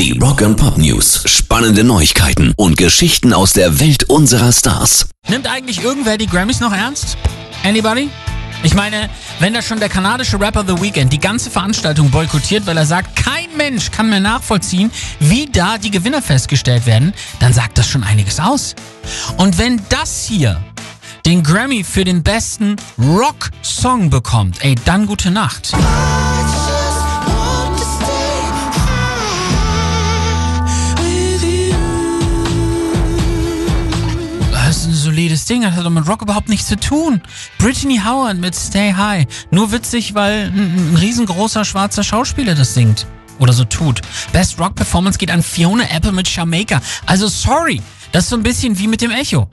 Die Rock and Pop News. Spannende Neuigkeiten und Geschichten aus der Welt unserer Stars. Nimmt eigentlich irgendwer die Grammys noch ernst? Anybody? Ich meine, wenn da schon der kanadische Rapper The Weeknd die ganze Veranstaltung boykottiert, weil er sagt, kein Mensch kann mehr nachvollziehen, wie da die Gewinner festgestellt werden, dann sagt das schon einiges aus. Und wenn das hier den Grammy für den besten Rock-Song bekommt, ey, dann gute Nacht. Solides Ding, das hat doch mit Rock überhaupt nichts zu tun. Brittany Howard mit Stay High. Nur witzig, weil ein, ein riesengroßer schwarzer Schauspieler das singt. Oder so tut. Best Rock Performance geht an Fiona Apple mit Jamaica. Also sorry, das ist so ein bisschen wie mit dem Echo.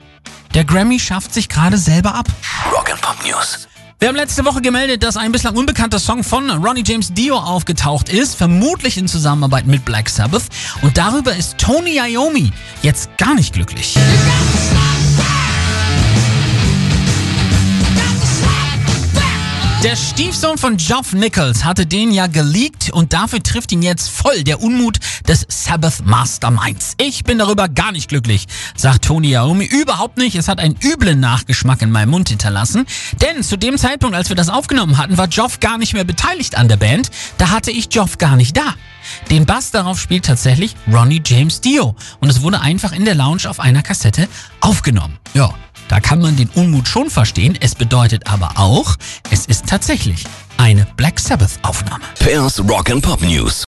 Der Grammy schafft sich gerade selber ab. Rock and Pop News. Wir haben letzte Woche gemeldet, dass ein bislang unbekannter Song von Ronnie James Dio aufgetaucht ist, vermutlich in Zusammenarbeit mit Black Sabbath. Und darüber ist Tony Iommi jetzt gar nicht glücklich. Der Stiefsohn von Geoff Nichols hatte den ja geleakt und dafür trifft ihn jetzt voll der Unmut des Sabbath Masterminds. Ich bin darüber gar nicht glücklich, sagt Tony Iommi. Überhaupt nicht. Es hat einen üblen Nachgeschmack in meinem Mund hinterlassen. Denn zu dem Zeitpunkt, als wir das aufgenommen hatten, war Geoff gar nicht mehr beteiligt an der Band. Da hatte ich Geoff gar nicht da. Den Bass darauf spielt tatsächlich Ronnie James Dio. Und es wurde einfach in der Lounge auf einer Kassette aufgenommen. Ja. Da kann man den Unmut schon verstehen. Es bedeutet aber auch, es ist tatsächlich eine Black Sabbath Aufnahme. Pairs Rock and Pop News.